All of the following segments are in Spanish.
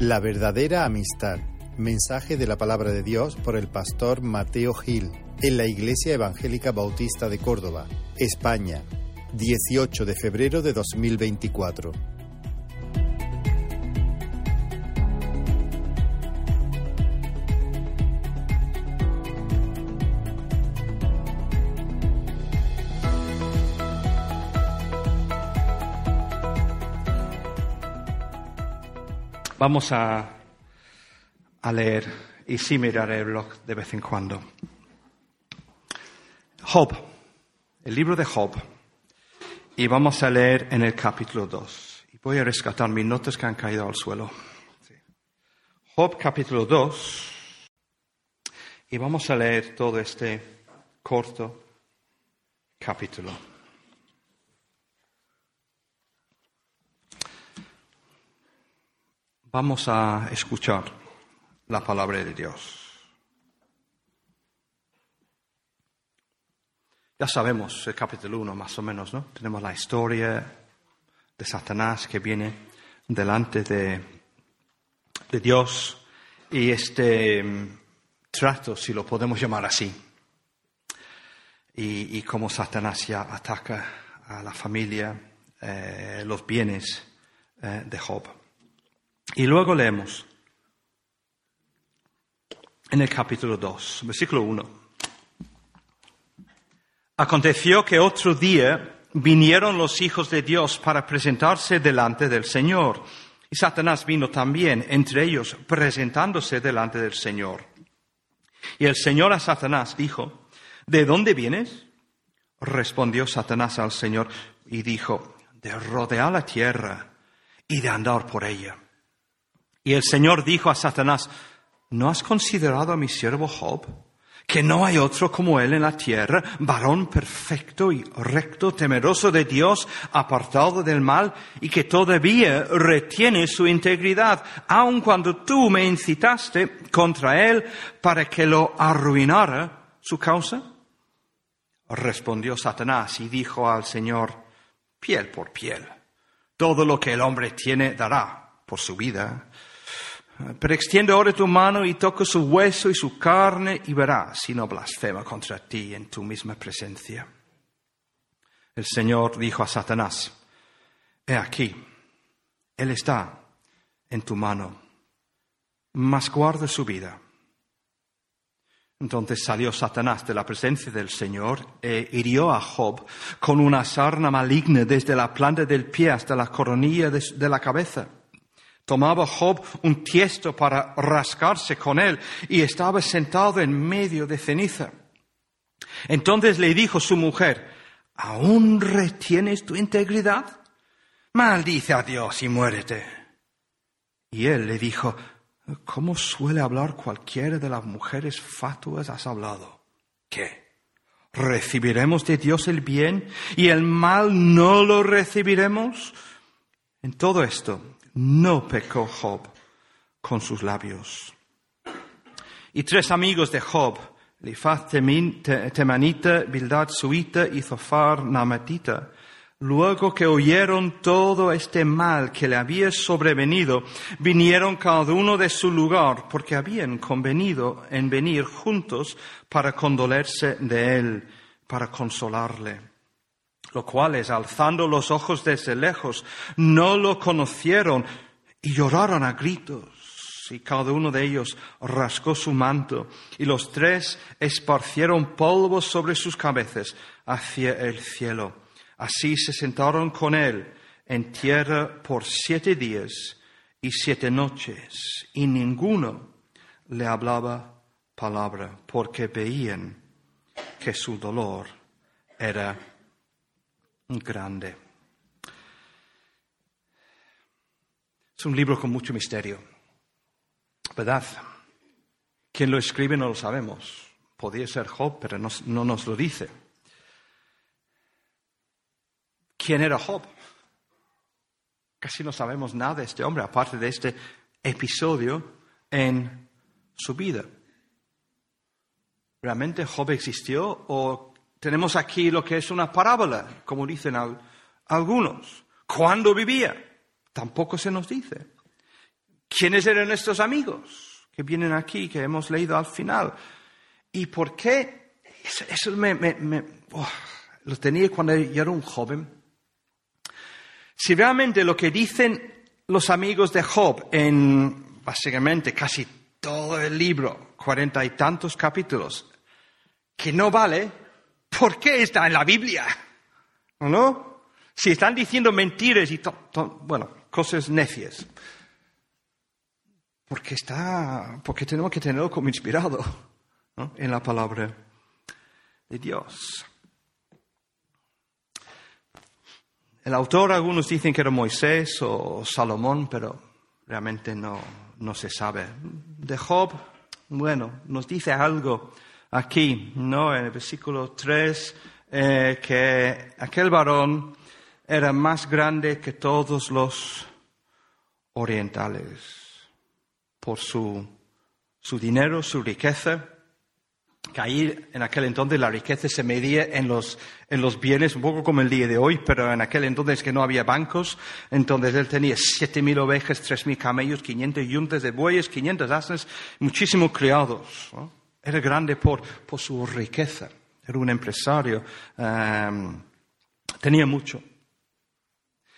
La verdadera amistad. Mensaje de la palabra de Dios por el pastor Mateo Gil en la Iglesia Evangélica Bautista de Córdoba, España, 18 de febrero de 2024. Vamos a, a leer y sí miraré el blog de vez en cuando. Job, el libro de Job. Y vamos a leer en el capítulo 2. Y voy a rescatar mis notas que han caído al suelo. Job capítulo 2. Y vamos a leer todo este corto capítulo. Vamos a escuchar la palabra de Dios. Ya sabemos el capítulo 1 más o menos, ¿no? Tenemos la historia de Satanás que viene delante de, Dios y este mm, trato, si lo podemos llamar así, y, y cómo Satanás ya ataca a la familia, eh, los bienes eh, de Job. Y luego leemos en el capítulo 2, versículo 1. Aconteció que otro día vinieron los hijos de Dios para presentarse delante del Señor. Y Satanás vino también, entre ellos, presentándose delante del Señor. Y el Señor a Satanás dijo, ¿de dónde vienes? Respondió Satanás al Señor y dijo, de rodear la tierra y de andar por ella. Y el Señor dijo a Satanás, ¿no has considerado a mi siervo Job? Que no hay otro como él en la tierra, varón perfecto y recto, temeroso de Dios, apartado del mal, y que todavía retiene su integridad, aun cuando tú me incitaste contra él para que lo arruinara su causa. Respondió Satanás y dijo al Señor, piel por piel, todo lo que el hombre tiene dará por su vida. Pero extiende ahora tu mano y toca su hueso y su carne y verás si no blasfema contra ti en tu misma presencia. El Señor dijo a Satanás, He aquí, Él está en tu mano, mas guarda su vida. Entonces salió Satanás de la presencia del Señor e hirió a Job con una sarna maligna desde la planta del pie hasta la coronilla de la cabeza. Tomaba Job un tiesto para rascarse con él y estaba sentado en medio de ceniza. Entonces le dijo su mujer, ¿aún retienes tu integridad? Maldice a Dios y muérete. Y él le dijo, ¿cómo suele hablar cualquiera de las mujeres fatuas has hablado? ¿Qué? ¿Recibiremos de Dios el bien y el mal no lo recibiremos? En todo esto, no pecó Job con sus labios. Y tres amigos de Job, Lifaz Temanita, Bildad Suita y Zofar Namatita, luego que oyeron todo este mal que le había sobrevenido, vinieron cada uno de su lugar, porque habían convenido en venir juntos para condolerse de él, para consolarle los cuales, alzando los ojos desde lejos, no lo conocieron y lloraron a gritos. Y cada uno de ellos rascó su manto, y los tres esparcieron polvo sobre sus cabezas hacia el cielo. Así se sentaron con él en tierra por siete días y siete noches, y ninguno le hablaba palabra, porque veían que su dolor era grande. Es un libro con mucho misterio, ¿verdad? ¿Quién lo escribe no lo sabemos. Podría ser Job, pero no, no nos lo dice. ¿Quién era Job? Casi no sabemos nada de este hombre, aparte de este episodio en su vida. ¿Realmente Job existió o tenemos aquí lo que es una parábola, como dicen algunos. ¿Cuándo vivía? Tampoco se nos dice. ¿Quiénes eran estos amigos que vienen aquí, que hemos leído al final? ¿Y por qué? Eso, me, me, oh, lo tenía cuando yo era un joven. Si realmente lo que dicen los amigos de Job en básicamente casi todo el libro, cuarenta y tantos capítulos, que no vale, ¿por qué está en la Biblia? ¿O no? Si están diciendo mentiras y, bueno, cosas necias. Porque está, porque tenemos que tenerlo como inspirado en la palabra de Dios. El autor, algunos dicen que era Moisés o Salomón, pero realmente no, no se sabe. De Job, bueno, nos dice algo aquí, ¿no? En el versículo 3, eh, que aquel varón era más grande que todos los orientales por su, su dinero, su riqueza, que ahí en aquel entonces la riqueza se medía en los, en los bienes, un poco como el día de hoy, pero en aquel entonces que no había bancos, entonces él tenía siete mil ovejas, tres mil camellos, quinientos yuntas de bueyes, quinientos asnos, muchísimos criados. Era grande por, su riqueza, era un empresario, em, tenía mucho.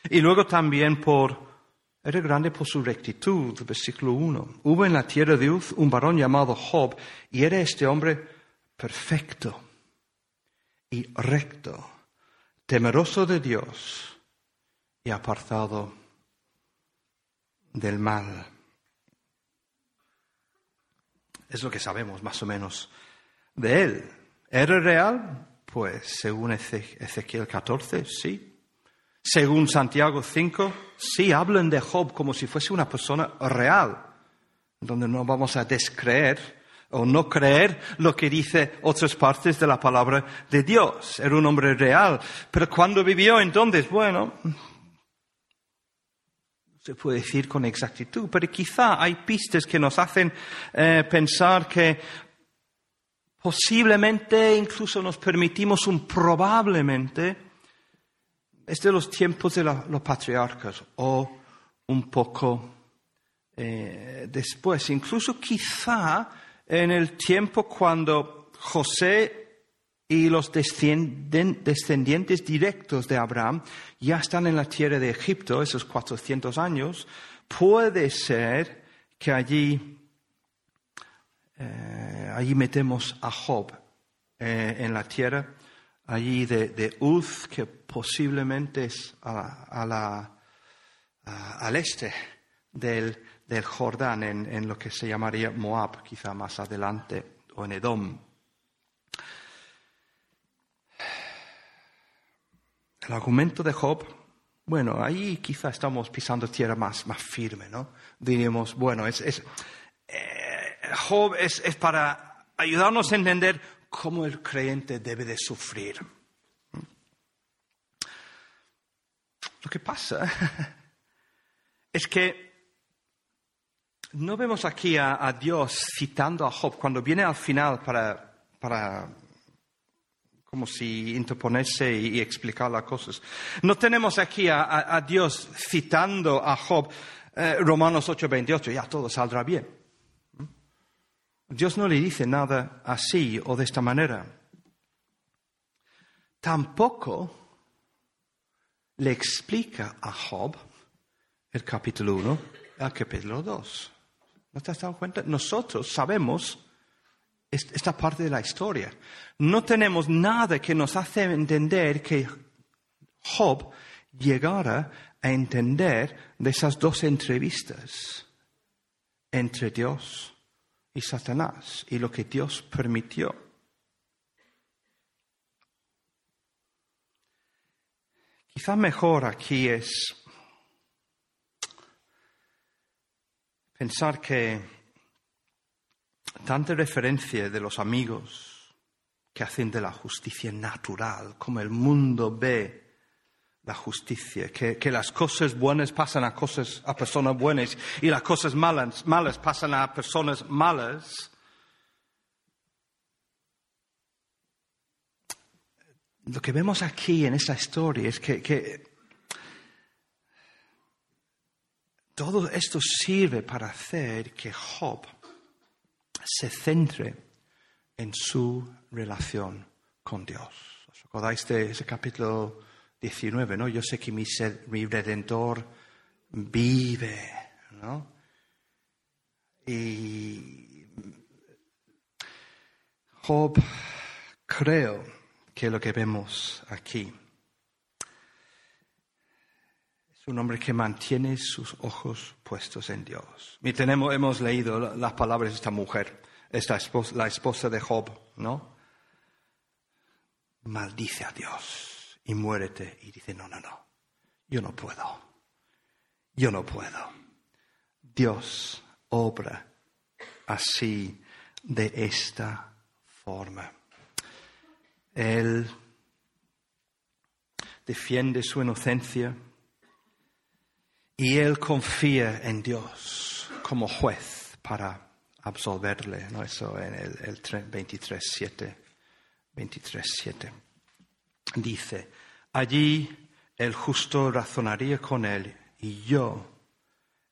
Y luego también por, era grande por su rectitud, versículo 1. Hubo en la tierra de Uz un varón llamado Job, y era este hombre perfecto y recto, temeroso de Dios y apartado del mal. Es lo que sabemos más o menos de él. ¿Era real? Pues según Ezequiel 14, sí. Según Santiago 5, sí hablan de Job como si fuese una persona real, donde no vamos a descreer o no creer lo que dice otras partes de la palabra de Dios. Era un hombre real. Pero cuando vivió entonces, bueno, se puede decir con exactitud, pero quizá hay pistas que nos hacen eh, pensar que posiblemente incluso nos permitimos un probablemente es de los tiempos de los patriarcas o un poco eh, después. Incluso quizá en el tiempo cuando José y los descendientes directos de Abraham ya están en la tierra de Egipto, esos 400 años, puede ser que allí, eh, allí metemos a Job eh, en la tierra allí de, Uz, que posiblemente es al este del, Jordán, en, lo que se llamaría Moab, quizá más adelante, o en Edom. El argumento de Job, bueno, ahí quizá estamos pisando tierra más, más firme, ¿no? Diríamos, bueno, es, eh, Job es, es para ayudarnos a entender cómo el creyente debe de sufrir. Lo que pasa es que no vemos aquí a, Dios citando a Job cuando viene al final para, para como si interponerse y, explicar las cosas. No tenemos aquí a, Dios citando a Job eh, Romanos 8:28, ya todo saldrá bien. Dios no le dice nada así o de esta manera. Tampoco le explica a Job el capítulo 1 el capítulo 2. ¿No te has dado cuenta? Nosotros sabemos esta parte de la historia. No tenemos nada que nos hace entender que Job llegara a entender de esas dos entrevistas entre Dios y Satanás y lo que Dios permitió. Quizá mejor aquí es pensar que tanta referencia de los amigos que hacen de la justicia natural, como el mundo ve la justicia, que, las cosas buenas pasan a cosas a personas buenas y las cosas malas, malas pasan a personas malas. Lo que vemos aquí en esta historia es que, todo esto sirve para hacer que Job se centre en su relación con Dios. ¿Os acordáis de ese capítulo 19? ¿no? Yo sé que mi, mi redentor vive, ¿no? Y Job, creo que lo que vemos aquí es un hombre que mantiene sus ojos puestos en Dios. Y tenemos, hemos leído las palabras de esta mujer, esta la esposa de Job, ¿no? Maldice a Dios y muérete. Y dice, no, no, no, yo no puedo, yo no puedo. Dios obra así, de esta forma. Él defiende su inocencia y él confía en Dios como juez para absolverle. ¿no? Eso en el, el 23.7. 23.7. Dice, allí el justo razonaría con él y yo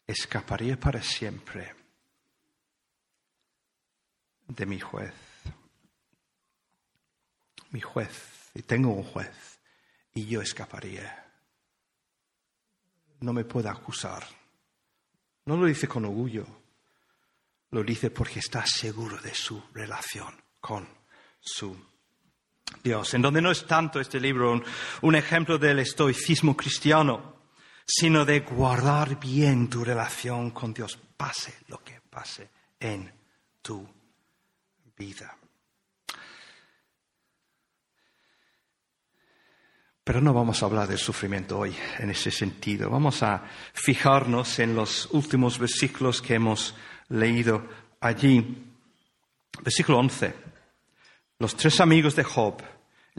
escaparía para siempre de mi juez. Mi juez, y tengo un juez, y yo escaparía. No me puede acusar. No lo dice con orgullo, lo dice porque está seguro de su relación con su Dios. En donde no es tanto este libro un, un ejemplo del estoicismo cristiano, sino de guardar bien tu relación con Dios, pase lo que pase en tu vida. Pero no vamos a hablar del sufrimiento hoy en ese sentido. Vamos a fijarnos en los últimos versículos que hemos leído allí. Versículo 11. Los tres amigos de Job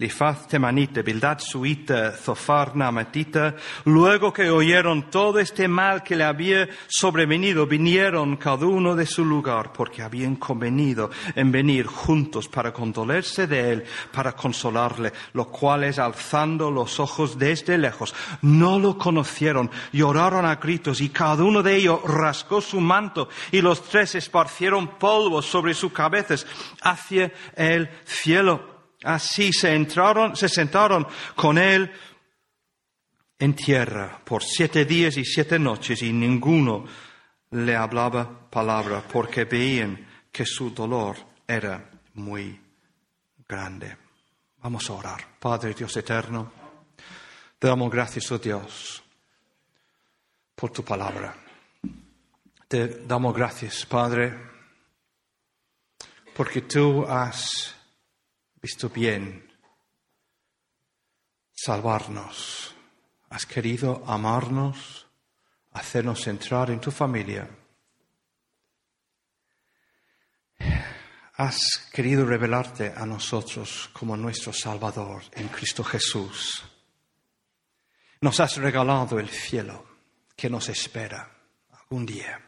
Lifaz temanita, Bildad suita, Zofar namatita, luego que oyeron todo este mal que le había sobrevenido, vinieron cada uno de su lugar, porque habían convenido en venir juntos para condolerse de él, para consolarle, los cuales alzando los ojos desde lejos, no lo conocieron, lloraron a gritos y cada uno de ellos rascó su manto y los tres esparcieron polvo sobre sus cabezas hacia el cielo. Así se entraron, se sentaron con él en tierra por siete días y siete noches y ninguno le hablaba palabra porque veían que su dolor era muy grande. Vamos a orar. Padre Dios eterno, te damos gracias, oh Dios, por tu palabra. Te damos gracias, Padre, porque tú has visto bien salvarnos. Has querido amarnos, hacernos entrar en tu familia. Has querido revelarte a nosotros como nuestro Salvador en Cristo Jesús. Nos has regalado el cielo que nos espera algún día.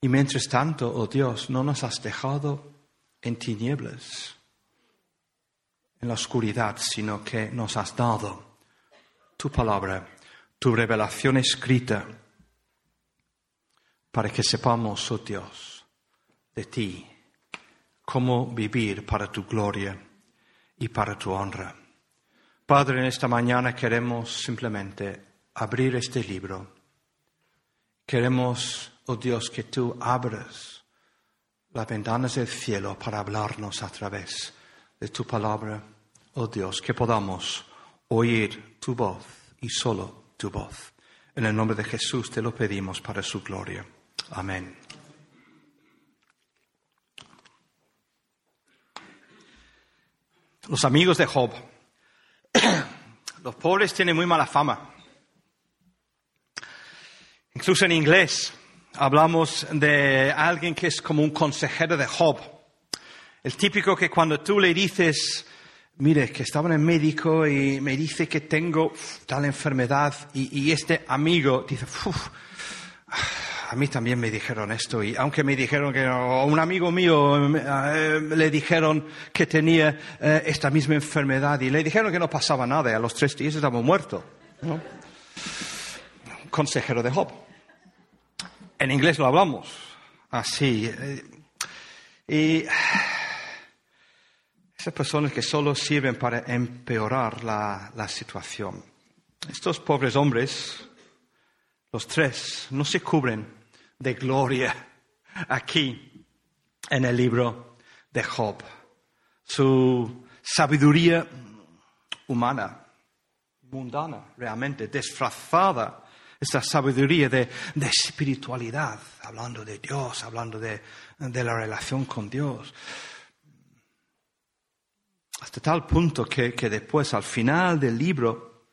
Y mientras tanto, oh Dios, no nos has dejado en tinieblas en la oscuridad, sino que nos has dado tu palabra, tu revelación escrita, para que sepamos, oh Dios, de ti, cómo vivir para tu gloria y para tu honra. Padre, en esta mañana queremos simplemente abrir este libro. Queremos, oh Dios, que tú abras las ventanas del cielo para hablarnos a través de tu palabra oh Dios, que podamos oír tu voz y solo tu voz. En el nombre de Jesús te lo pedimos para su gloria. Amén. Los amigos de Job. Los pobres tienen muy mala fama. Incluso en inglés hablamos de alguien que es como un consejero de Job. El típico que cuando tú le dices, mire, que estaba en el médico y me dice que tengo tal enfermedad y, este amigo dice, a mí también me dijeron esto y aunque me dijeron que un amigo mío eh, le dijeron que tenía eh, esta misma enfermedad y le dijeron que no pasaba nada y a los tres días estaba muerto. Consejero de Job. En inglés lo hablamos así. eh, Y esas personas que solo sirven para empeorar la, la situación. Estos pobres hombres, los tres, no se cubren de gloria aquí en el libro de Job. Su sabiduría humana, mundana, realmente, disfrazada, esta sabiduría de, de espiritualidad, hablando de Dios, hablando de, de la relación con Dios. Hasta tal punto que, que después, al final del libro,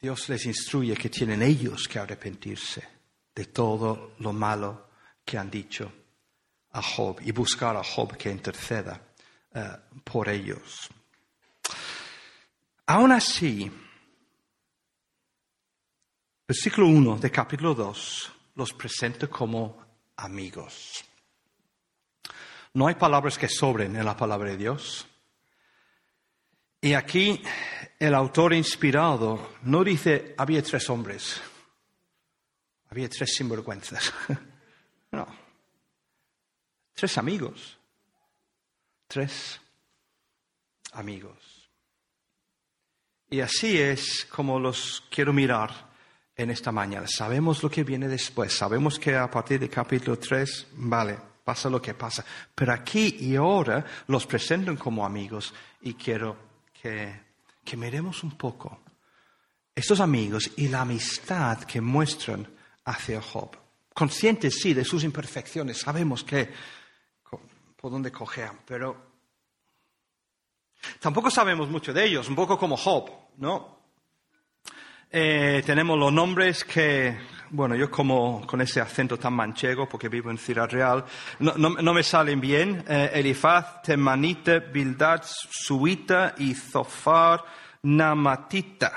Dios les instruye que tienen ellos que arrepentirse de todo lo malo que han dicho a Job y buscar a Job que interceda eh, por ellos. Aún así, versículo 1 de capítulo 2 los presenta como amigos. No hay palabras que sobren en la palabra de Dios. Y aquí el autor inspirado no dice había tres hombres, había tres sinvergüenzas. No, tres amigos, tres amigos. Y así es como los quiero mirar en esta mañana. Sabemos lo que viene después, sabemos que a partir del capítulo 3, vale, pasa lo que pasa. Pero aquí y ahora los presentan como amigos y quiero que, que miremos un poco estos amigos y la amistad que muestran hacia Job. Conscientes, sí, de sus imperfecciones, sabemos que por dónde cojean, pero tampoco sabemos mucho de ellos, un poco como Job, ¿no? Eh, tenemos los nombres que, bueno, yo como con ese acento tan manchego, porque vivo en Ciudad Real, no, no, me salen bien. Eh, Elifaz, Temanita, Bildad, Suita y Zofar, Namatita.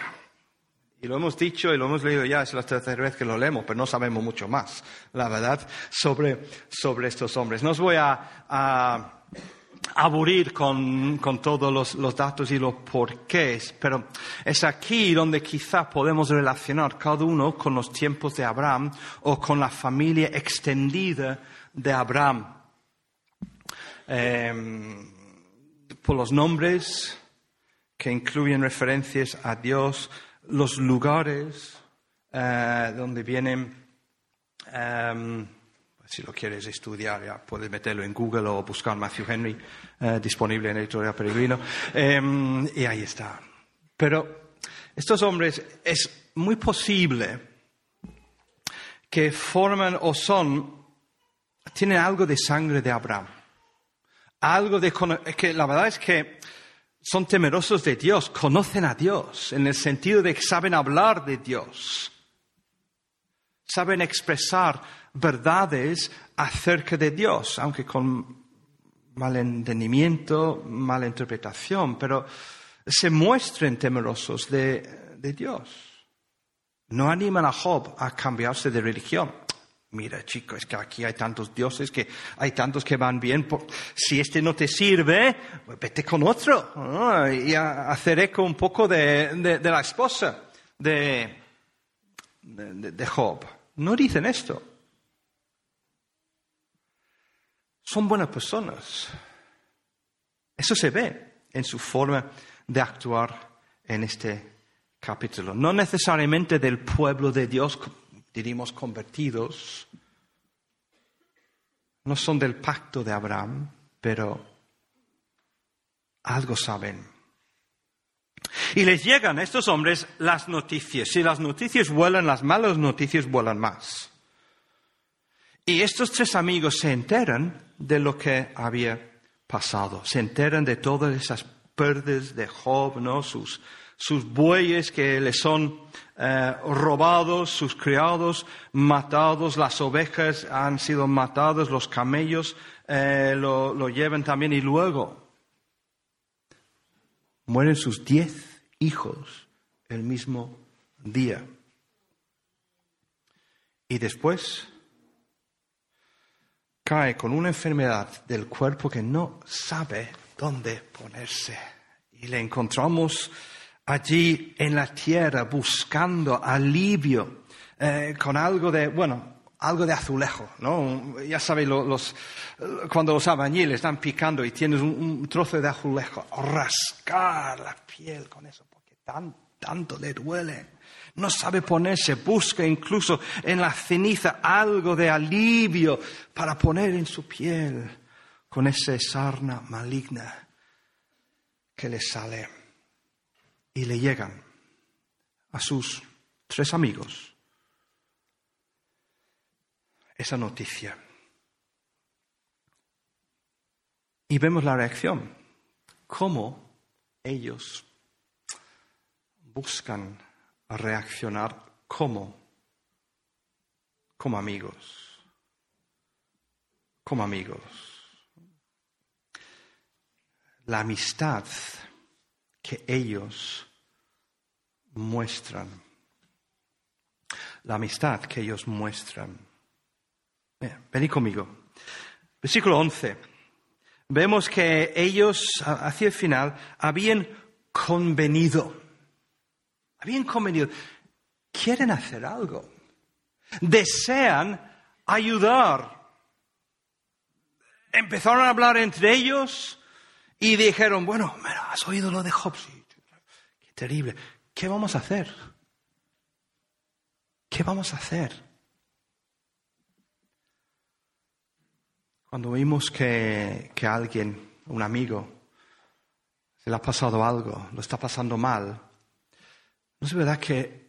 Y lo hemos dicho y lo hemos leído ya, es la tercera vez que lo leemos, pero no sabemos mucho más, la verdad, sobre, sobre estos hombres. No os voy a aburrir con, con todos los, los, datos y los porqués, pero es aquí donde quizá podemos relacionar cada uno con los tiempos de Abraham o con la familia extendida de Abraham. Eh, por los nombres que incluyen referencias a Dios, los lugares eh, donde vienen, um, si lo quieres estudiar, puedes meterlo en Google o buscar Matthew Henry, eh, disponible en Editorial Peregrino, um, y ahí está. Pero estos hombres es muy posible que forman o son, tienen algo de sangre de Abraham. Algo de que la verdad es que son temerosos de Dios, conocen a Dios, en el sentido de que saben hablar de Dios, saben expresar verdades acerca de Dios, aunque con mal entendimiento, mala interpretación, pero se muestren temerosos de, Dios. No animan a Job a cambiarse de religión. Mira, chico, es que aquí hay tantos dioses, que hay tantos que van bien. Si este no te sirve, pues vete con otro. Y hacer eco un poco de, la esposa de, Job. No dicen esto. Son buenas personas. Eso se ve en su forma de actuar en este capítulo. No necesariamente del pueblo de Dios diríamos convertidos, no son del pacto de Abraham, pero algo saben. Y les llegan a estos hombres las noticias. Si las noticias vuelan, las malas noticias vuelan más. Y estos tres amigos se enteran de lo que había pasado. Se enteran de todas esas pérdidas de Job, ¿no? Sus, sus bueyes que le son eh, robados, sus criados matados, las ovejas han sido matadas, los camellos eh, lo, lo llevan también y luego mueren sus diez hijos el mismo día. Y después cae con una enfermedad del cuerpo que no sabe dónde ponerse. Y le encontramos allí en la tierra buscando alivio eh, con algo de, bueno, algo de azulejo, ¿no? Ya sabéis, los, cuando los albañiles están picando y tienes un, trozo de azulejo, rascar la piel con eso, porque tanto le duele. No sabe ponerse, busca incluso en la ceniza algo de alivio para poner en su piel con esa sarna maligna que le sale. Y le llegan a sus tres amigos esa noticia. Y vemos la reacción, cómo ellos buscan reaccionar como, como amigos, como amigos. La amistad que ellos muestran, la amistad que ellos muestran Venid conmigo. Versículo 11. Vemos que ellos, hacia el final, habían convenido. Habían convenido. Quieren hacer algo. Desean ayudar. Empezaron a hablar entre ellos y dijeron, bueno, ¿has oído lo de Job? qué terrible. ¿Qué vamos a hacer? ¿Qué vamos a hacer? Cuando vimos que, que alguien, un amigo, se le ha pasado algo, lo está pasando mal, ¿no es verdad que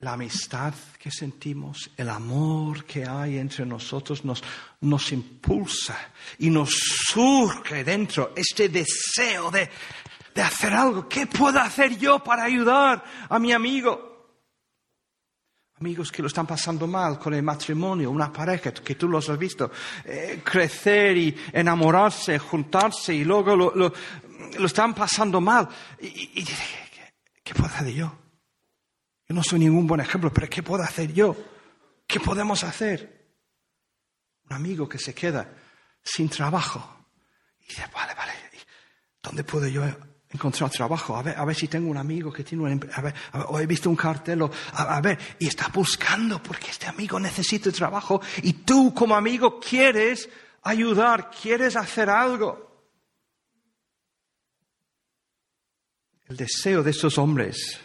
la amistad que sentimos, el amor que hay entre nosotros nos, impulsa y nos surge dentro este deseo de, de hacer algo. ¿Qué puedo hacer yo para ayudar a mi amigo? Amigos que lo están pasando mal con el matrimonio, una pareja que tú los has visto eh, crecer y enamorarse, juntarse y luego lo, lo, están pasando mal. Y, ¿qué, ¿qué, puedo hacer yo? Yo no soy ningún buen ejemplo, pero ¿qué puedo hacer yo? ¿Qué podemos hacer? Un amigo que se queda sin trabajo y dice, vale, vale, ¿dónde puedo yo encontrar trabajo, a ver, a ver si tengo un amigo que tiene un a ver, o he visto un cartel, a, ver, y está buscando porque este amigo necesita trabajo y tú como amigo quieres ayudar, quieres hacer algo. El deseo de esos hombres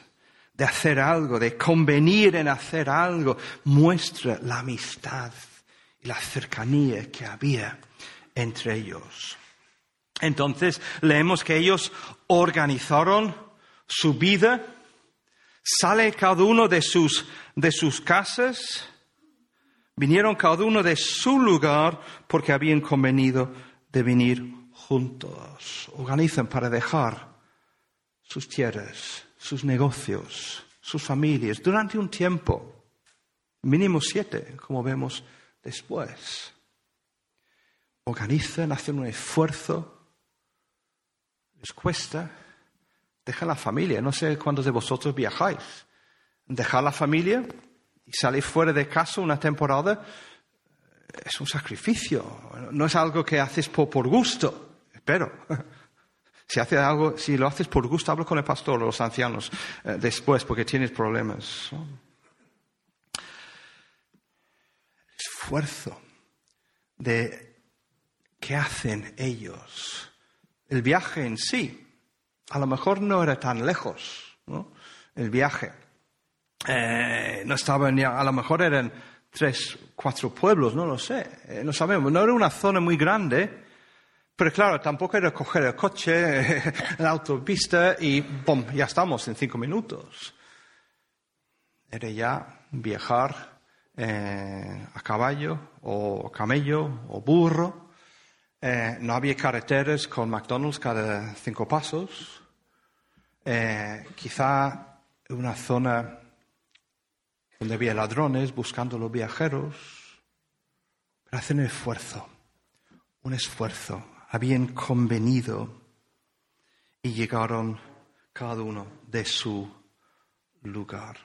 de hacer algo, de convenir en hacer algo, muestra la amistad y la cercanía que había entre ellos. Entonces leemos que ellos organizaron su vida, sale cada uno de sus, de sus casas, vinieron cada uno de su lugar porque habían convenido de venir juntos. Organizan para dejar sus tierras, sus negocios, sus familias durante un tiempo, mínimo siete, como vemos después. Organizan, hacen un esfuerzo les cuesta dejar la familia. No sé cuántos de vosotros viajáis. Dejar la familia y salir fuera de casa una temporada es un sacrificio. No es algo que haces por, gusto. Espero. Si, haces algo, si lo haces por gusto, hablo con el pastor o los ancianos eh, después porque tienes problemas. Esfuerzo de qué hacen ellos el viaje en sí, a lo mejor no era tan lejos, ¿no? El viaje. Eh, no estaba a lo mejor eran tres, cuatro pueblos, no lo sé, eh, no sabemos, no era una zona muy grande, pero claro, tampoco era coger el coche, la autopista y ¡pum! ya estamos en cinco minutos. Era ya viajar eh, a caballo o camello o burro eh, no había carreteras con McDonald's cada cinco pasos. Eh, quizá una zona donde había ladrones buscando a los viajeros. Pero hacen un esfuerzo, un esfuerzo. Habían convenido y llegaron cada uno de su lugar.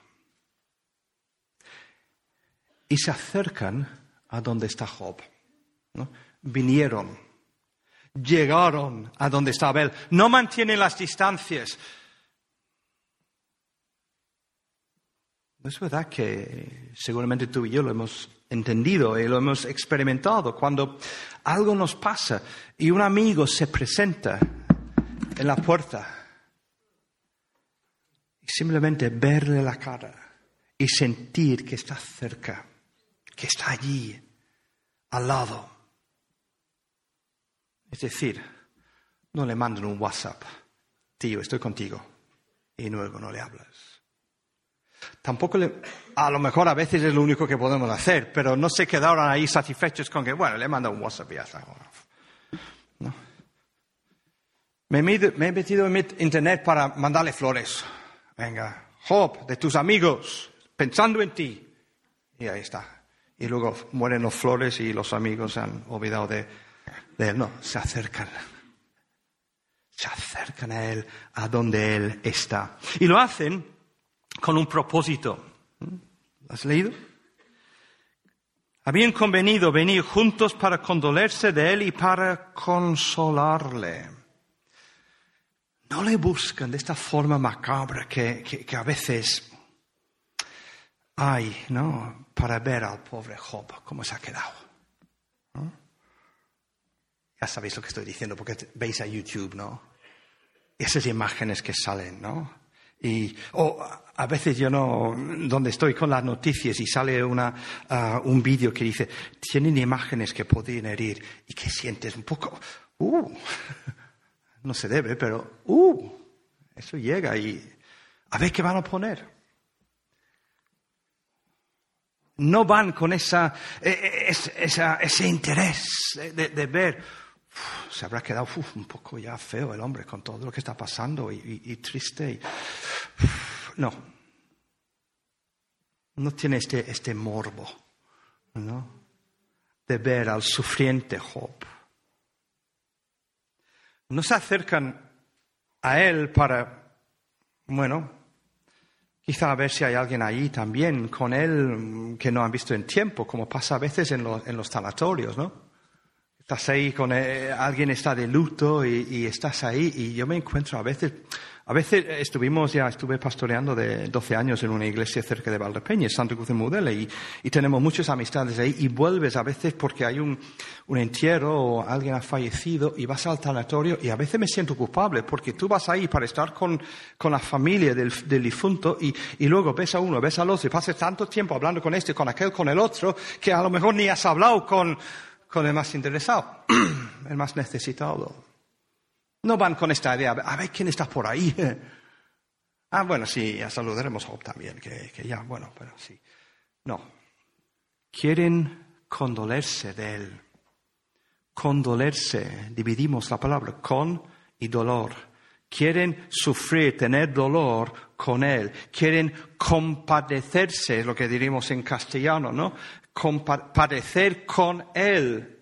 Y se acercan a donde está Job. Vinieron llegaron a donde estaba él. No mantienen las distancias. Es verdad que seguramente tú y yo lo hemos entendido y lo hemos experimentado. Cuando algo nos pasa y un amigo se presenta en la puerta simplemente verle la cara y sentir que está cerca, que está allí, al lado. Es decir, no le mandan un WhatsApp, tío, estoy contigo, y luego no le hablas Tampoco le, a lo mejor a veces es lo único que podemos hacer, pero no se quedaron ahí satisfechos con que, bueno, le mando un WhatsApp y ya está. Me, he metido en internet para mandarle flores. Venga, Job, de tus amigos, pensando en ti. Y ahí está. Y luego mueren los flores y los amigos se han olvidado de, de él. No, se acercan. Se acercan a él, a donde él está. Y lo hacen con un propósito. ¿Has leído? Habían convenido venir juntos para condolerse de él y para consolarle. No le buscan de esta forma macabra que, que, a veces hay, ¿no? Para ver al pobre Job cómo se ha quedado. Ya sabéis lo que estoy diciendo porque veis a YouTube, ¿no? Esas imágenes que salen, ¿no? Y, o a veces yo no, donde estoy con las noticias y sale una, uh, un vídeo que dice, tienen imágenes que pueden herir y que sientes un poco, uh, no se debe, pero, uh, eso llega y a ver qué van a poner. No van con esa, e, e, esa ese interés de, de ver, se habrá quedado un poco ya feo el hombre con todo lo que está pasando y, triste. no. No tiene este, este morbo, ¿no? De ver al sufriente Job. No se acercan a él para, bueno, quizá a ver si hay alguien ahí también con él que no han visto en tiempo, como pasa a veces en los, en los sanatorios, ¿no? Estás ahí con eh, alguien está de luto y, estás ahí. Y yo me encuentro a veces, a veces estuvimos ya, estuve pastoreando de 12 años en una iglesia cerca de Valdepeña, Santo Cruz de Mudela y, y, tenemos muchas amistades ahí y vuelves a veces porque hay un, un entierro o alguien ha fallecido y vas al tanatorio y a veces me siento culpable porque tú vas ahí para estar con, con la familia del, del difunto y, y, luego ves a uno, ves al otro y pasas tanto tiempo hablando con este, con aquel, con el otro que a lo mejor ni has hablado con con el más interesado, el más necesitado. No van con esta idea, a ver quién está por ahí. ah, bueno, sí, ya saludaremos a también, que, que ya, bueno, pero sí. No. Quieren condolerse de él. Condolerse, dividimos la palabra con y dolor. Quieren sufrir, tener dolor con él. Quieren compadecerse, es lo que diríamos en castellano, ¿no? Padecer con Él.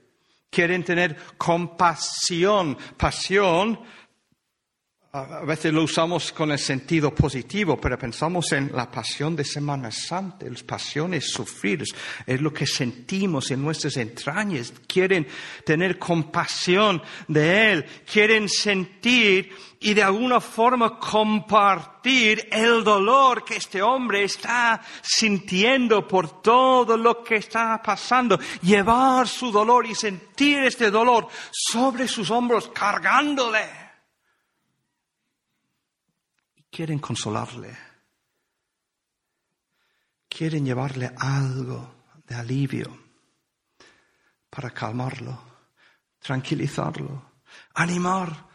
Quieren tener compasión, pasión. A veces lo usamos con el sentido positivo, pero pensamos en la pasión de Semana Santa. Las pasiones sufrir es lo que sentimos en nuestras entrañas. Quieren tener compasión de Él. Quieren sentir y de alguna forma compartir el dolor que este hombre está sintiendo por todo lo que está pasando, llevar su dolor y sentir este dolor sobre sus hombros, cargándole. Quieren consolarle, quieren llevarle algo de alivio para calmarlo, tranquilizarlo, animar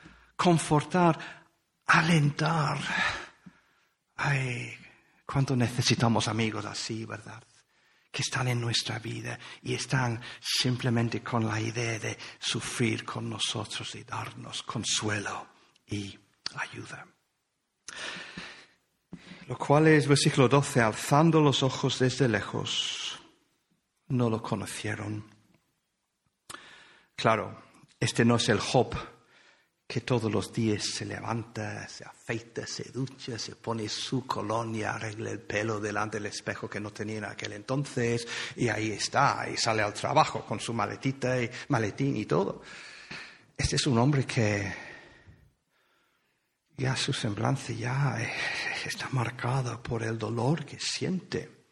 confortar, alentar. Ay, cuánto necesitamos amigos así, ¿verdad? Que están en nuestra vida y están simplemente con la idea de sufrir con nosotros y darnos consuelo y ayuda. Lo cual es versículo 12, alzando los ojos desde lejos, no lo conocieron. Claro, este no es el Job que todos los días se levanta, se afeita, se ducha, se pone su colonia, arregla el pelo delante del espejo que no tenía en aquel entonces, y ahí está, y sale al trabajo con su maletita y maletín y todo. Este es un hombre que ya su semblante ya está marcada por el dolor que siente.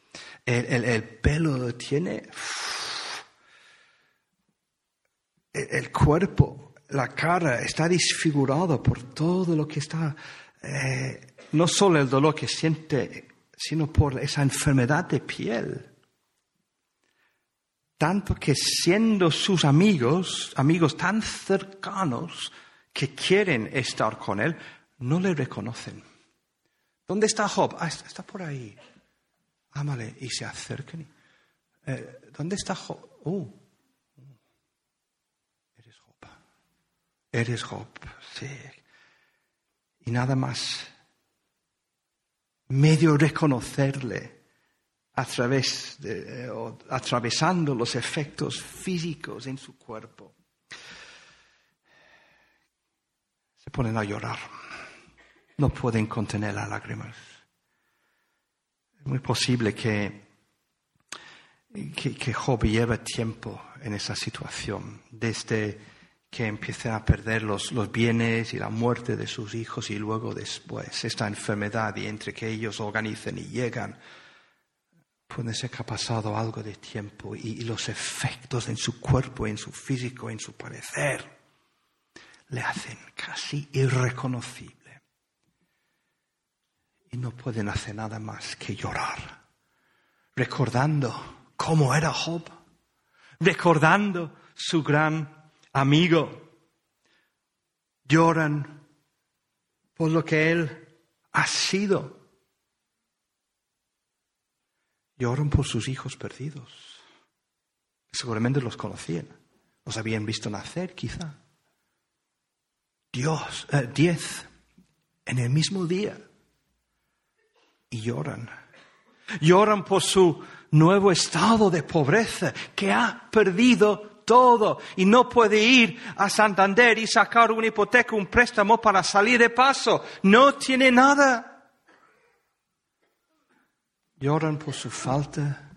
El, el, pelo tiene el, cuerpo, la cara está disfigurado por todo lo que está, eh, no solo el dolor que siente, sino por esa enfermedad de piel. Tanto que siendo sus amigos, amigos tan cercanos que quieren estar con él, no le reconocen. ¿Dónde está Job? Ah, está por ahí. Ámale y se acerquen. Eh, ¿Dónde está Job? Oh, eres Job. Eres Job, sí. Y nada más. Medio reconocerle a través de, eh, atravesando los efectos físicos en su cuerpo. Se ponen a llorar no pueden contener las lágrimas. Es muy posible que, que, Job lleve tiempo en esa situación, desde que empiecen a perder los, los, bienes y la muerte de sus hijos y luego después esta enfermedad y entre que ellos organicen y llegan, puede ser que ha pasado algo de tiempo y los efectos en su cuerpo, en su físico, en su parecer, le hacen casi irreconocible y no pueden hacer nada más que llorar, recordando cómo era Job, recordando su gran amigo. Lloran por lo que él ha sido. Lloran por sus hijos perdidos. Seguramente los conocían, los habían visto nacer quizá. Dios, eh, diez en el mismo día y lloran. Lloran por su nuevo estado de pobreza, que ha perdido todo y no puede ir a Santander y sacar una hipoteca, un préstamo para salir de paso. No tiene nada. Lloran por su falta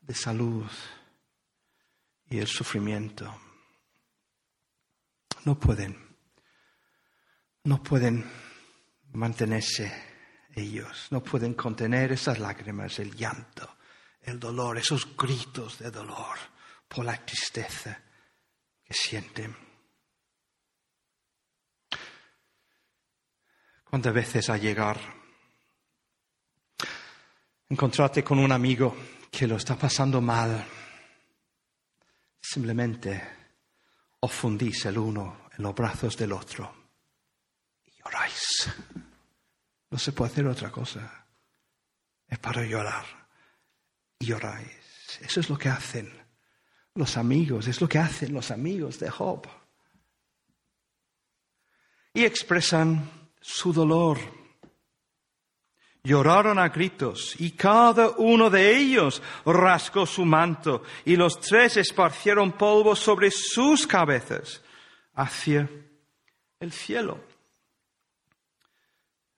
de salud y el sufrimiento. No pueden, no pueden mantenerse ellos no pueden contener esas lágrimas, el llanto, el dolor, esos gritos de dolor por la tristeza que sienten. ¿Cuántas veces a llegar encontrarte con un amigo que lo está pasando mal? Simplemente os fundís el uno en los brazos del otro y lloráis. No se puede hacer otra cosa. Es para llorar. Y lloráis. Eso es lo que hacen los amigos, es lo que hacen los amigos de Job. Y expresan su dolor. Lloraron a gritos y cada uno de ellos rascó su manto y los tres esparcieron polvo sobre sus cabezas hacia el cielo.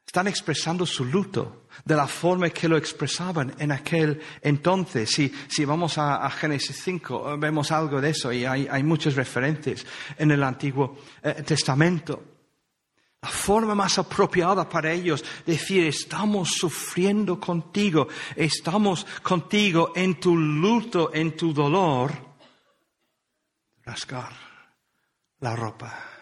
Están expresando su luto de la forma que lo expresaban en aquel entonces. Si, si vamos a, Génesis 5, vemos algo de eso y hay, hay muchos referentes en el Antiguo eh, Testamento. La forma más apropiada para ellos decir, estamos sufriendo contigo, estamos contigo en tu luto, en tu dolor, rasgar la ropa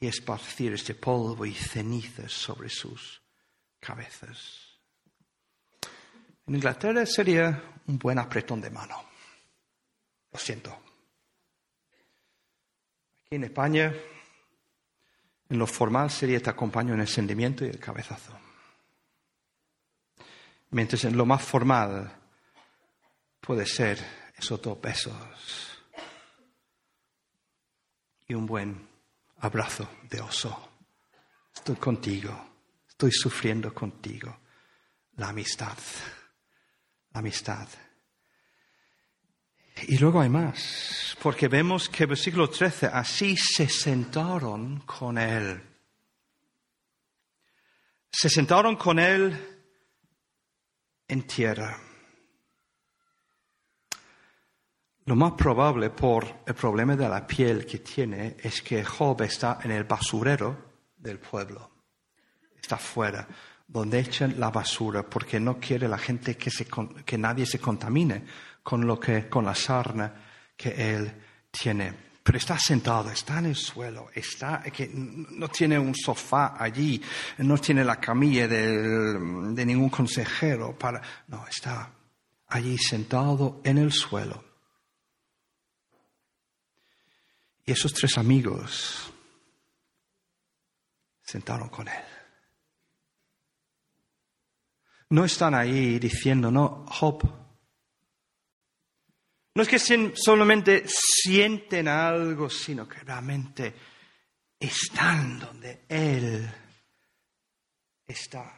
y esparcir este polvo y cenizas sobre sus cabezas. En Inglaterra sería un buen apretón de mano. Lo siento. Aquí en España, en lo formal sería te acompaño en el sentimiento y el cabezazo. Mientras en lo más formal puede ser esos dos besos y un buen abrazo de oso. Estoy contigo, estoy sufriendo contigo. La amistad, la amistad. Y luego hay más, porque vemos que versículo 13, así se sentaron con él. Se sentaron con él en tierra. Lo más probable por el problema de la piel que tiene es que Job está en el basurero del pueblo. Está fuera, donde echan la basura, porque no quiere la gente que, se, que nadie se contamine con, lo que, con la sarna que él tiene pero está sentado, está en el suelo, está, que no tiene un sofá allí, no tiene la camilla de ningún consejero para, no, está allí sentado en el suelo. Y esos tres amigos sentaron con él. No están ahí diciendo, no, Job, no es que solamente sienten algo, sino que realmente están donde Él está.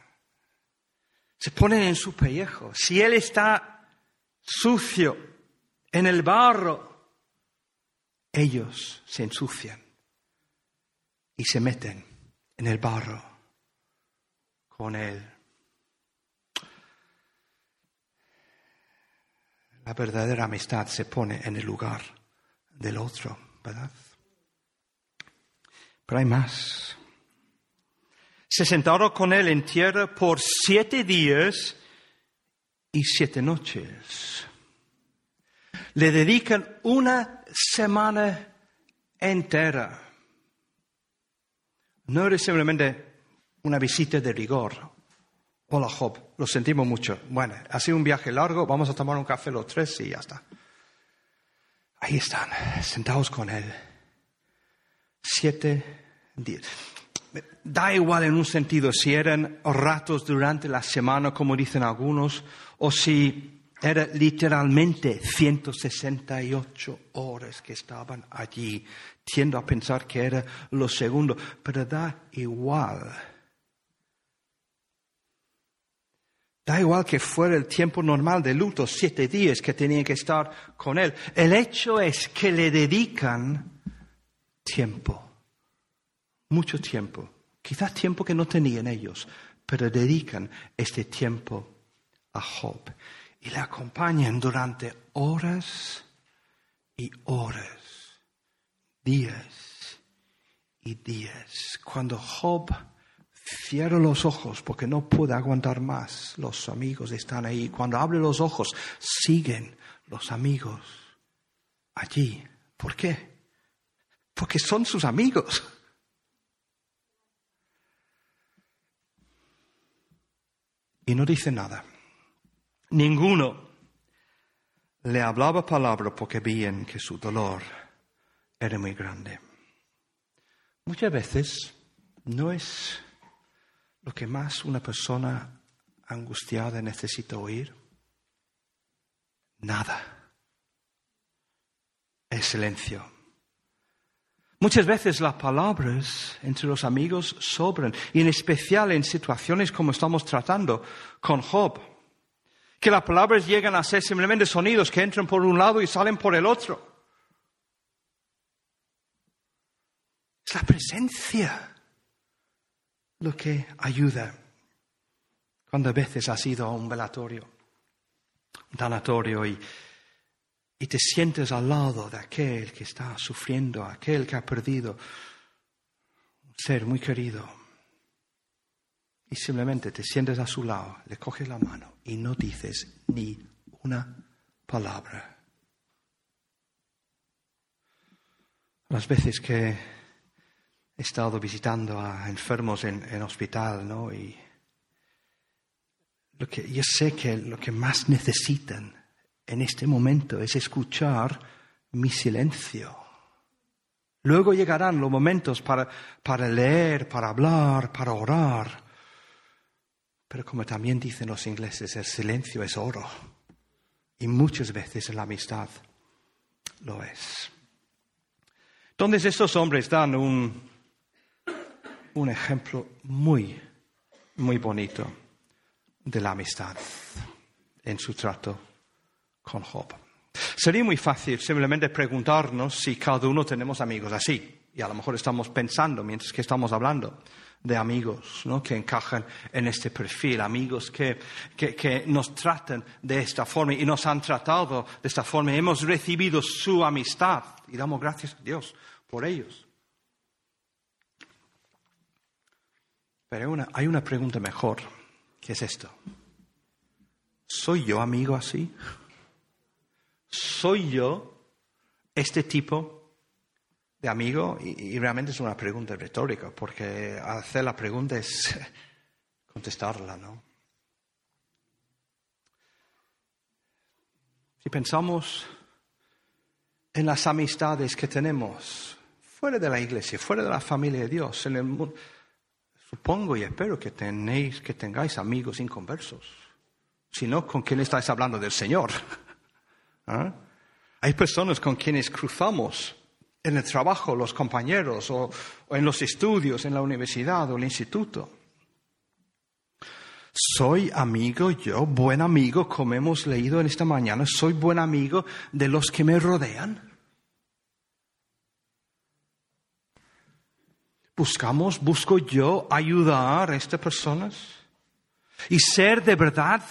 Se ponen en su pellejo. Si Él está sucio en el barro, ellos se ensucian y se meten en el barro con Él. La verdadera amistad se pone en el lugar del otro, ¿verdad? Pero hay más. Se sentaron con él en tierra por siete días y siete noches. Le dedican una semana entera. No era simplemente una visita de rigor, Hola Job, lo sentimos mucho. Bueno, ha sido un viaje largo, vamos a tomar un café los tres y ya está. Ahí están, sentados con él. Siete días. Da igual en un sentido si eran ratos durante la semana, como dicen algunos, o si era literalmente 168 horas que estaban allí. Tiendo a pensar que era lo segundo, pero da igual Da igual que fuera el tiempo normal de luto, siete días que tenían que estar con él. El hecho es que le dedican tiempo, mucho tiempo, quizás tiempo que no tenían ellos, pero dedican este tiempo a Job y le acompañan durante horas y horas, días y días. Cuando Job Cierra los ojos porque no puede aguantar más. Los amigos están ahí. Cuando abre los ojos, siguen los amigos allí. ¿Por qué? Porque son sus amigos. Y no dice nada. Ninguno le hablaba palabra porque veían que su dolor era muy grande. Muchas veces no es lo que más una persona angustiada necesita oír? Nada. El silencio. Muchas veces las palabras entre los amigos sobran, y en especial en situaciones como estamos tratando con Job, que las palabras llegan a ser simplemente sonidos que entran por un lado y salen por el otro. Es la presencia lo que ayuda. Cuando a veces has ido a un velatorio, un tanatorio y, y te sientes al lado de aquel que está sufriendo, aquel que ha perdido un ser muy querido. Y simplemente te sientes a su lado, le coges la mano y no dices ni una palabra. Las veces que he estado visitando a enfermos en, hospital, ¿no? Y lo que, yo sé que lo que más necesitan en este momento es escuchar mi silencio. Luego llegarán los momentos para, para leer, para hablar, para orar. Pero como también dicen los ingleses, el silencio es oro. Y muchas veces la amistad lo es. Entonces estos hombres dan un, un ejemplo muy, muy bonito de la amistad en su trato con Job. Sería muy fácil simplemente preguntarnos si cada uno tenemos amigos así. Y a lo mejor estamos pensando, mientras que estamos hablando, de amigos ¿no? que encajan en este perfil, amigos que, que, que, nos tratan de esta forma y nos han tratado de esta forma. Hemos recibido su amistad y damos gracias a Dios por ellos. Pero una, hay una pregunta mejor, que es esto. ¿Soy yo amigo así? ¿Soy yo este tipo de amigo? Y, y realmente es una pregunta retórica, porque hacer la pregunta es contestarla, ¿no? Si pensamos en las amistades que tenemos fuera de la iglesia, fuera de la familia de Dios, en el mundo, supongo y espero que tenéis, que tengáis amigos inconversos. Si no, ¿con quién estáis hablando del Señor? ¿Ah? Hay personas con quienes cruzamos en el trabajo, los compañeros, o en los estudios, en la universidad o el instituto. Soy amigo yo, buen amigo, como hemos leído en esta mañana, soy buen amigo de los que me rodean. Buscamos, busco yo ayudar a estas personas y ser de verdad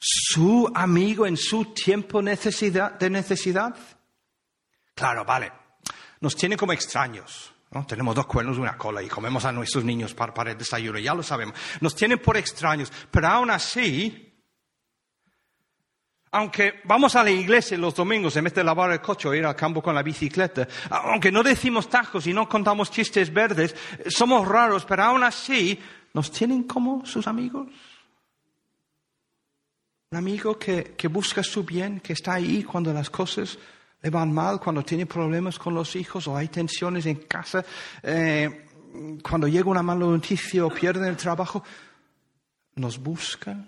su amigo en su tiempo de necesidad. Claro, vale, nos tiene como extraños. Tenemos dos cuernos y una cola y comemos a nuestros niños para, para el desayuno, ya lo sabemos. Nos tienen por extraños, pero aún así, aunque vamos a la iglesia los domingos en vez de lavar el coche o ir al campo con la bicicleta, aunque no decimos tajos y no contamos chistes verdes, somos raros, pero aún así nos tienen como sus amigos. Un amigo que, que busca su bien, que está ahí cuando las cosas le van mal, cuando tiene problemas con los hijos o hay tensiones en casa, eh, cuando llega una mala noticia o pierden el trabajo, nos buscan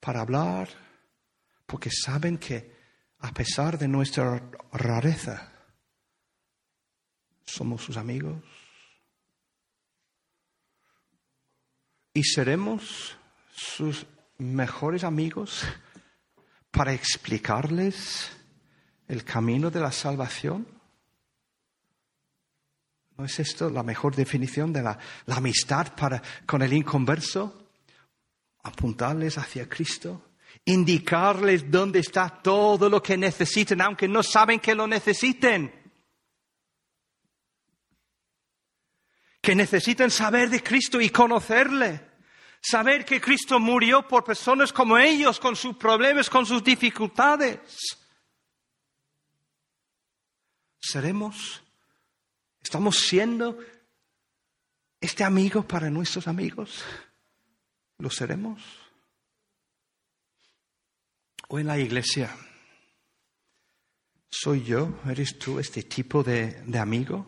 para hablar porque saben que a pesar de nuestra rareza, somos sus amigos. Y seremos sus mejores amigos para explicarles el camino de la salvación? ¿No es esto la mejor definición de la, amistad para, con el inconverso? Apuntarles hacia Cristo, indicarles dónde está todo lo que necesiten, aunque no saben que lo necesiten. Que necesiten saber de Cristo y conocerle. Saber que Cristo murió por personas como ellos, con sus problemas, con sus dificultades seremos, estamos siendo este amigo para nuestros amigos. ¿Lo seremos? ¿O en la iglesia? ¿Soy yo? ¿Eres tú este tipo de, de amigo?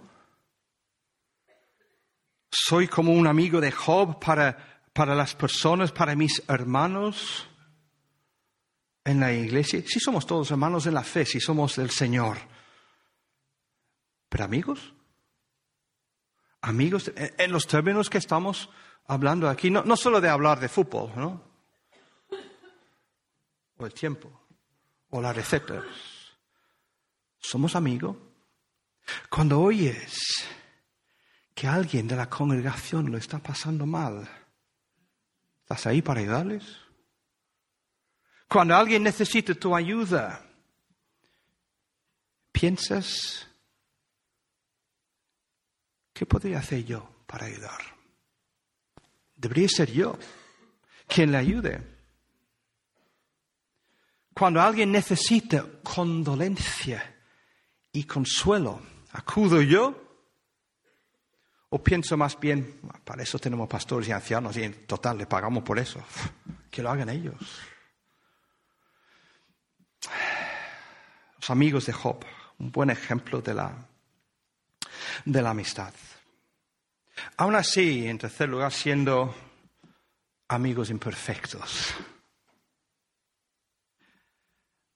¿Soy como un amigo de Job para, para las personas, para mis hermanos en la iglesia? Si somos todos hermanos en la fe, si somos del Señor. Pero amigos, amigos, en los términos que estamos hablando aquí, no, no solo de hablar de fútbol, ¿no? O el tiempo, o las recetas. ¿Somos amigos? Cuando oyes que alguien de la congregación lo está pasando mal, ¿estás ahí para ayudarles? Cuando alguien necesita tu ayuda, ¿piensas ¿Qué podría hacer yo para ayudar? Debería ser yo quien le ayude. Cuando alguien necesita condolencia y consuelo, ¿acudo yo? ¿O pienso más bien, para eso tenemos pastores y ancianos y en total le pagamos por eso? Que lo hagan ellos. Los amigos de Job, un buen ejemplo de la, de la amistad. Aún así, en tercer lugar, siendo amigos imperfectos.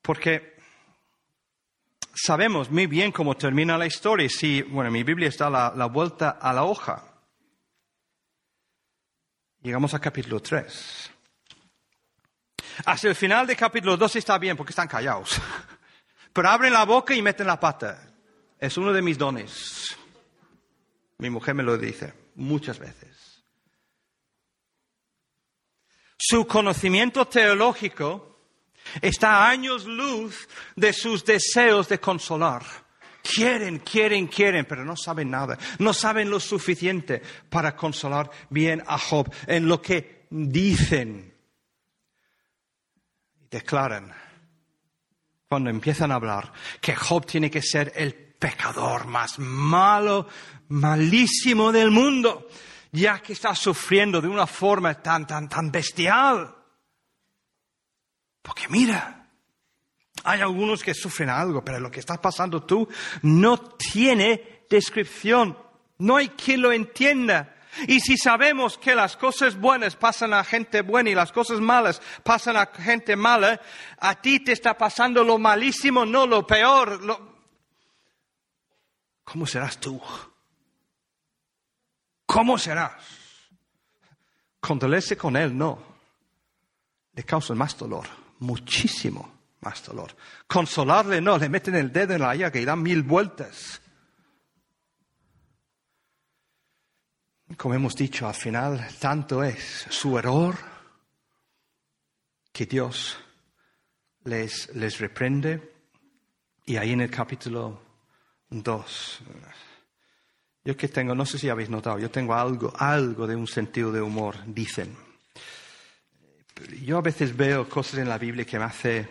Porque sabemos muy bien cómo termina la historia. Si, bueno, en mi Biblia está la, la vuelta a la hoja. Llegamos al capítulo 3. Hasta el final del capítulo 2 está bien porque están callados. Pero abren la boca y meten la pata. Es uno de mis dones. Mi mujer me lo dice muchas veces. Su conocimiento teológico está a años luz de sus deseos de consolar Quieren, quieren, quieren, pero no saben nada. No saben lo suficiente para consolar bien a Job en lo que dicen. Declaran, cuando empiezan a hablar, que Job tiene que ser el pecador más malo, malísimo del mundo, ya que está sufriendo de una forma tan, tan, tan bestial. Porque mira, hay algunos que sufren algo, pero lo que está pasando tú no tiene descripción. No hay quien lo entienda. Y si sabemos que las cosas buenas pasan a gente buena y las cosas malas pasan a gente mala, a ti te está pasando lo malísimo, no lo peor. ¿Cómo serás tú? ¿Cómo serás? Condolerse con él, no. Le causa más dolor muchísimo más dolor. Consolarle no, le meten el dedo en la llaga y dan mil vueltas. Como hemos dicho, al final tanto es su error que Dios les, les reprende. Y ahí en el capítulo 2, yo que tengo, no sé si habéis notado, yo tengo algo, algo de un sentido de humor, dicen yo a veces veo cosas en la Biblia que me hace,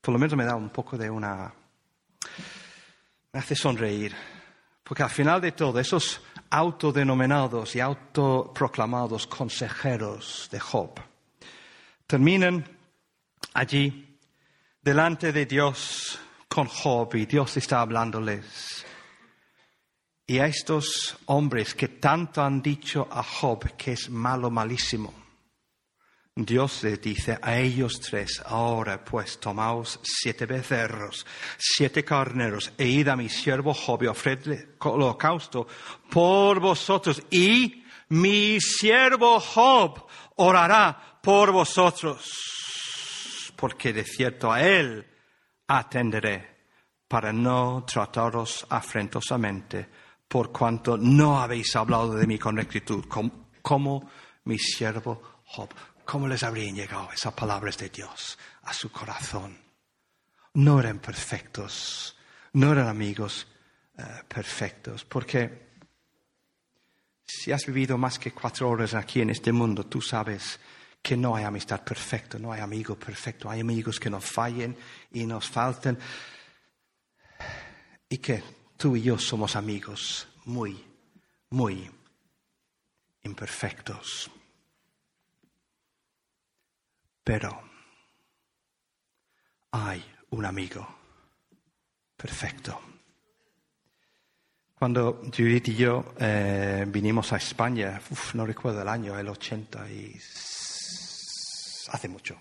por lo menos me da un poco de una, me hace sonreír. Porque al final de todo, esos autodenominados y autoproclamados consejeros de Job terminan allí delante de Dios con Job y Dios está hablándoles. Y a estos hombres que tanto han dicho a Job que es malo, malísimo, Dios le dice a ellos tres, ahora pues tomaos siete becerros, siete carneros, e id a mi siervo Job y holocausto por vosotros, y mi siervo Job orará por vosotros, porque de cierto a él atenderé para no trataros afrentosamente, por cuanto no habéis hablado de mí con rectitud, como, como mi siervo Job. ¿Cómo les habrían llegado esas palabras de Dios a su corazón? No eran perfectos, no eran amigos eh, perfectos, porque si has vivido más que cuatro horas aquí en este mundo, tú sabes que no hay amistad perfecta, no hay amigo perfecto, hay amigos que nos fallen y nos faltan, y que tú y yo somos amigos muy, muy imperfectos. Pero hay un amigo perfecto. Cuando Judith y yo eh, vinimos a España, no recuerdo el año, el 80 y hace mucho.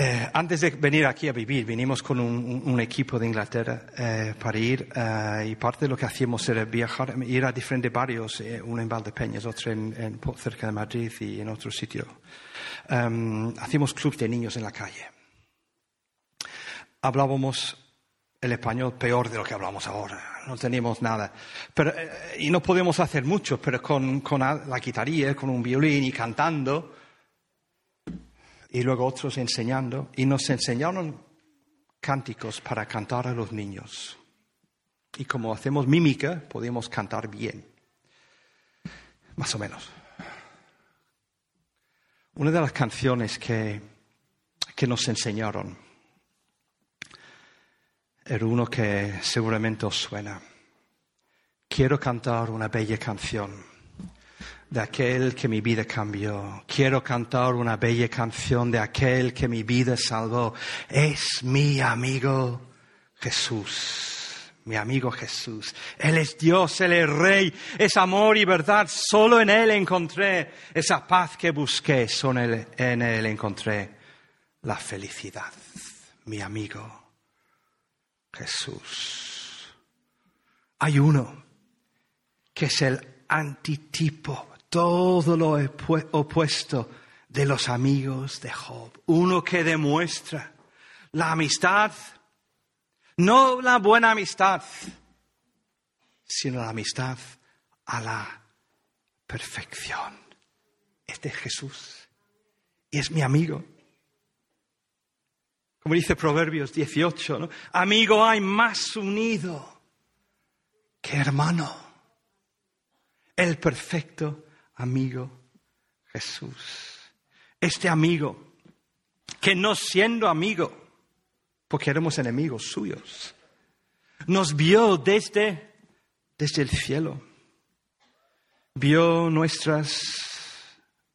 Eh, antes de venir aquí a vivir, vinimos con un, equipo de Inglaterra eh, para ir y parte de lo que hacíamos era viajar, ir a diferentes barrios, uno en Valdepeñas, otro en, cerca de Madrid y en otro sitio um, hacíamos clubs de niños en la calle. Hablábamos el español peor de lo que hablamos ahora. No teníamos nada. Pero, eh, y no podíamos hacer mucho, pero con, con la guitarría, con un violín y cantando, y luego otros enseñando, y nos enseñaron cánticos para cantar a los niños. Y como hacemos mímica, podíamos cantar bien. Más o menos. Una de las canciones que, que nos enseñaron era uno que seguramente os suena. Quiero cantar una bella canción de aquel que mi vida cambió. Quiero cantar una bella canción de aquel que mi vida salvó. Es mi amigo Jesús mi amigo Jesús. Él es Dios, Él es Rey, es amor y verdad. Solo en Él encontré esa paz que busqué, solo en Él encontré la felicidad. Mi amigo Jesús. Hay uno que es el antitipo, todo lo opuesto de los amigos de Job. Uno que demuestra la amistad no la buena amistad, sino la amistad a la perfección. Este es Jesús y es mi amigo. Como dice Proverbios 18, ¿no? amigo hay más unido que hermano. El perfecto amigo Jesús. Este amigo que no siendo amigo, porque éramos enemigos suyos, nos vio desde, desde el cielo, vio nuestras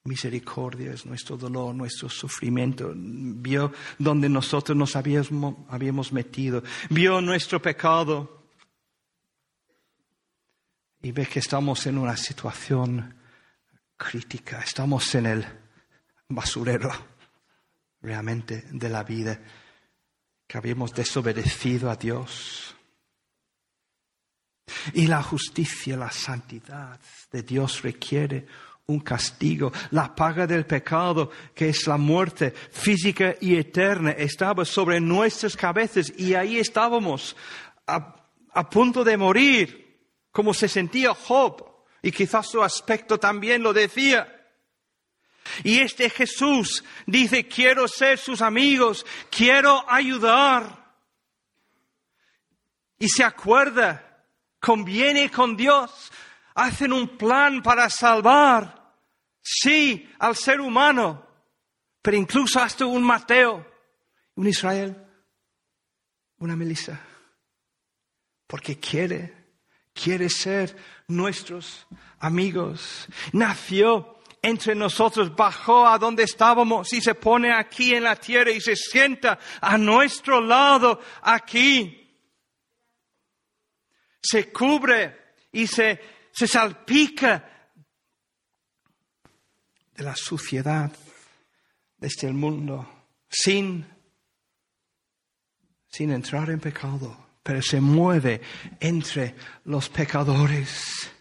misericordias, nuestro dolor, nuestro sufrimiento, vio donde nosotros nos habíamos, habíamos metido, vio nuestro pecado. Y ve que estamos en una situación crítica, estamos en el basurero realmente de la vida, que habíamos desobedecido a Dios. Y la justicia, la santidad de Dios requiere un castigo. La paga del pecado, que es la muerte física y eterna, estaba sobre nuestras cabezas y ahí estábamos a, punto de morir, como se sentía Job, y quizás su aspecto también lo decía. Y este Jesús dice, quiero ser sus amigos, quiero ayudar. Y se acuerda, conviene con Dios, hacen un plan para salvar, sí, al ser humano, pero incluso hasta un Mateo, un Israel, una Melissa, porque quiere, quiere ser nuestros amigos. Nació entre nosotros, bajó a donde estábamos y se pone aquí en la tierra y se sienta a nuestro lado aquí. Se cubre y se se salpica de la suciedad de este mundo sin, sin entrar en pecado, pero se mueve entre los pecadores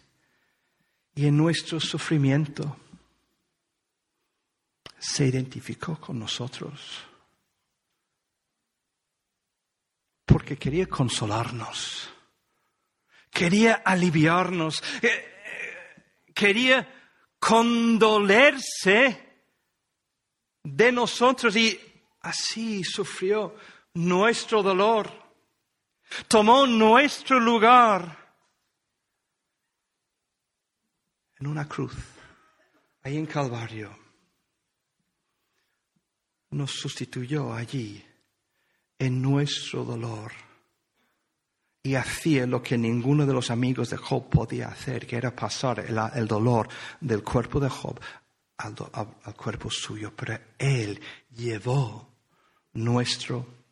y en nuestro sufrimiento. Se identificó con nosotros. Porque quería consolarnos. Quería aliviarnos, eh, quería condolerse de nosotros y así sufrió nuestro dolor, tomó nuestro lugar en una cruz, ahí en Calvario. Nos sustituyó allí en nuestro dolor y hacía lo que ninguno de los amigos de Job podía hacer, que era pasar el, dolor del cuerpo de Job al, al, cuerpo suyo. Pero Él llevó nuestro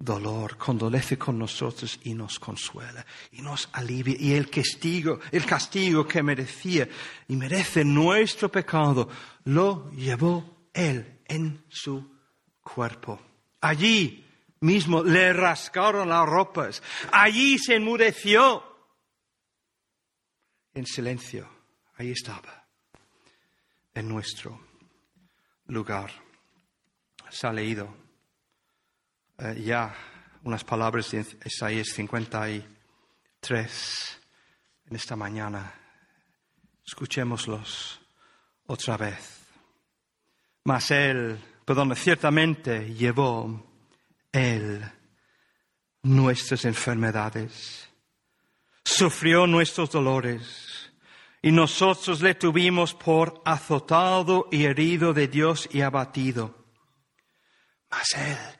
dolor, condolece con nosotros y nos consuela y nos alivia. Y el castigo, el castigo que merecía y merece nuestro pecado, lo llevó Él en su cuerpo. Allí mismo le rascaron las ropas. Allí se enmudeció. En silencio, ahí estaba, en nuestro lugar. Se ha leído eh, ya unas palabras de Isaías 53 en esta mañana. Escuchémoslos otra vez. Mas él, perdón, ciertamente llevó él nuestras enfermedades, sufrió nuestros dolores y nosotros le tuvimos por azotado y herido de Dios y abatido. Mas Él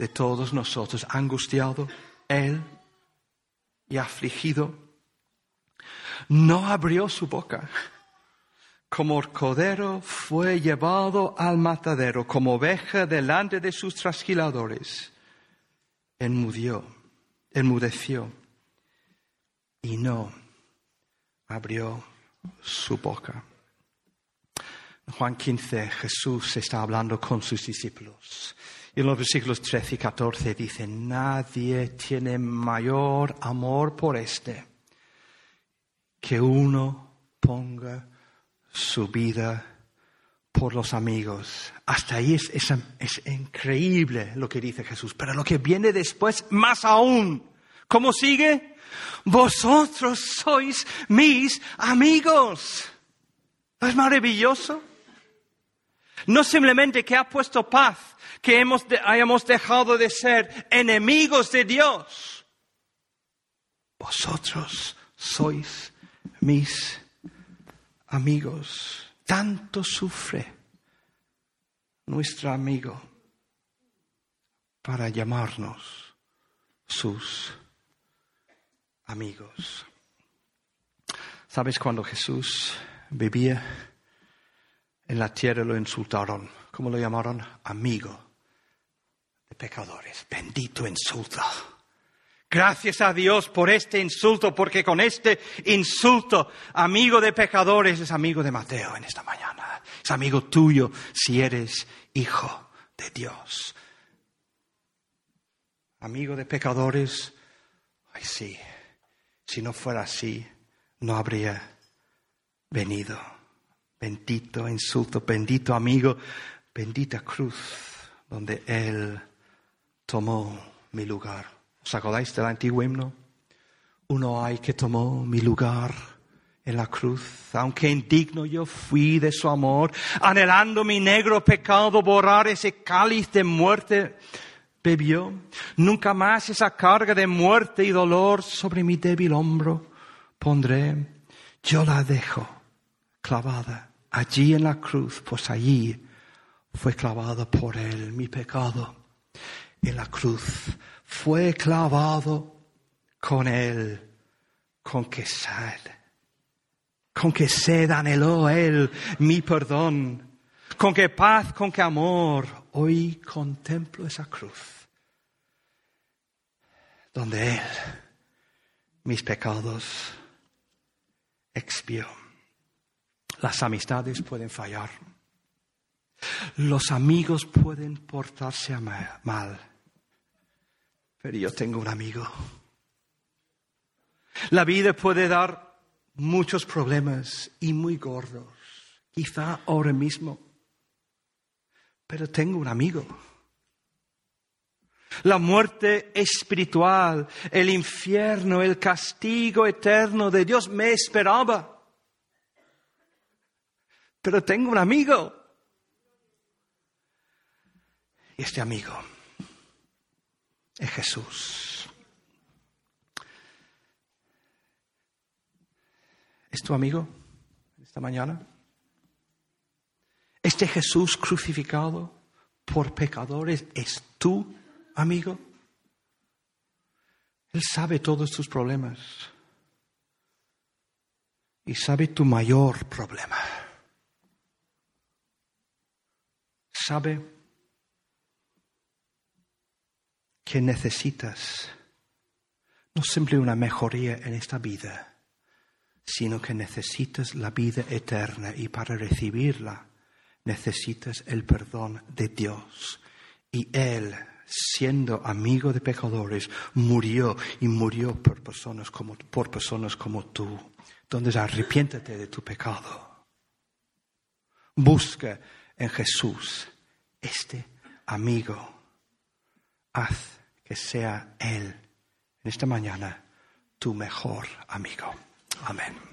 de todos nosotros, angustiado él y afligido. No abrió su boca. Como cordero fue llevado al matadero, como oveja delante de sus trasquiladores enmudeció, enmudeció y no abrió su boca. Juan 15 Jesús está hablando con sus discípulos. En los versículos 13 y 14 dice, nadie tiene mayor amor por este que uno ponga su vida por los amigos. Hasta ahí es, es, increíble lo que dice Jesús. Pero lo que viene después, más aún. ¿Cómo sigue? Vosotros sois mis amigos. ¿No es maravilloso? No simplemente que ha puesto paz, que hemos hayamos dejado de ser enemigos de Dios. Vosotros sois mis amigos. Tanto sufre nuestro amigo para llamarnos sus amigos. ¿Sabes cuando Jesús vivía en la tierra lo insultaron? ¿Cómo lo llamaron? Amigo de pecadores. Bendito insulto. Gracias a Dios por este insulto, porque con este insulto, amigo de pecadores, es amigo de Mateo en esta mañana. Es amigo tuyo si eres hijo de Dios. Amigo de pecadores, ay sí, si no fuera así, no habría venido. Bendito insulto, bendito amigo, bendita cruz donde Él tomó mi lugar. ¿Os acordáis del antiguo himno? Uno hay que tomó mi lugar en la cruz, aunque indigno yo fui de su amor, anhelando mi negro pecado borrar ese cáliz de muerte bebió. Nunca más esa carga de muerte y dolor sobre mi débil hombro pondré. Yo la dejo clavada allí en la cruz, pues allí fue clavada por él mi pecado en la cruz fue clavado con él, con que sed, con que sed anheló él mi perdón, con que paz, con que amor, hoy contemplo esa cruz, donde él mis pecados expió. Las amistades pueden fallar. Los amigos pueden portarse mal pero yo tengo un amigo. La vida puede dar muchos problemas y muy gordos, quizá ahora mismo, pero tengo un amigo. La muerte espiritual, el infierno, el castigo eterno de Dios me esperaba. Pero tengo un amigo. Y este amigo es Jesús. ¿Es tu amigo esta mañana? ¿Este Jesús crucificado por pecadores es tu amigo? Él sabe todos tus problemas y sabe tu mayor problema. Sabe que necesitas no siempre una mejoría en esta vida, sino que necesitas la vida eterna y para recibirla necesitas el perdón de Dios. Y Él, siendo amigo de pecadores, murió y murió por personas como, por personas como tú. Entonces arrepiéntete de tu pecado. Busca en Jesús este amigo. Haz que sea Él en esta mañana tu mejor amigo. Amén.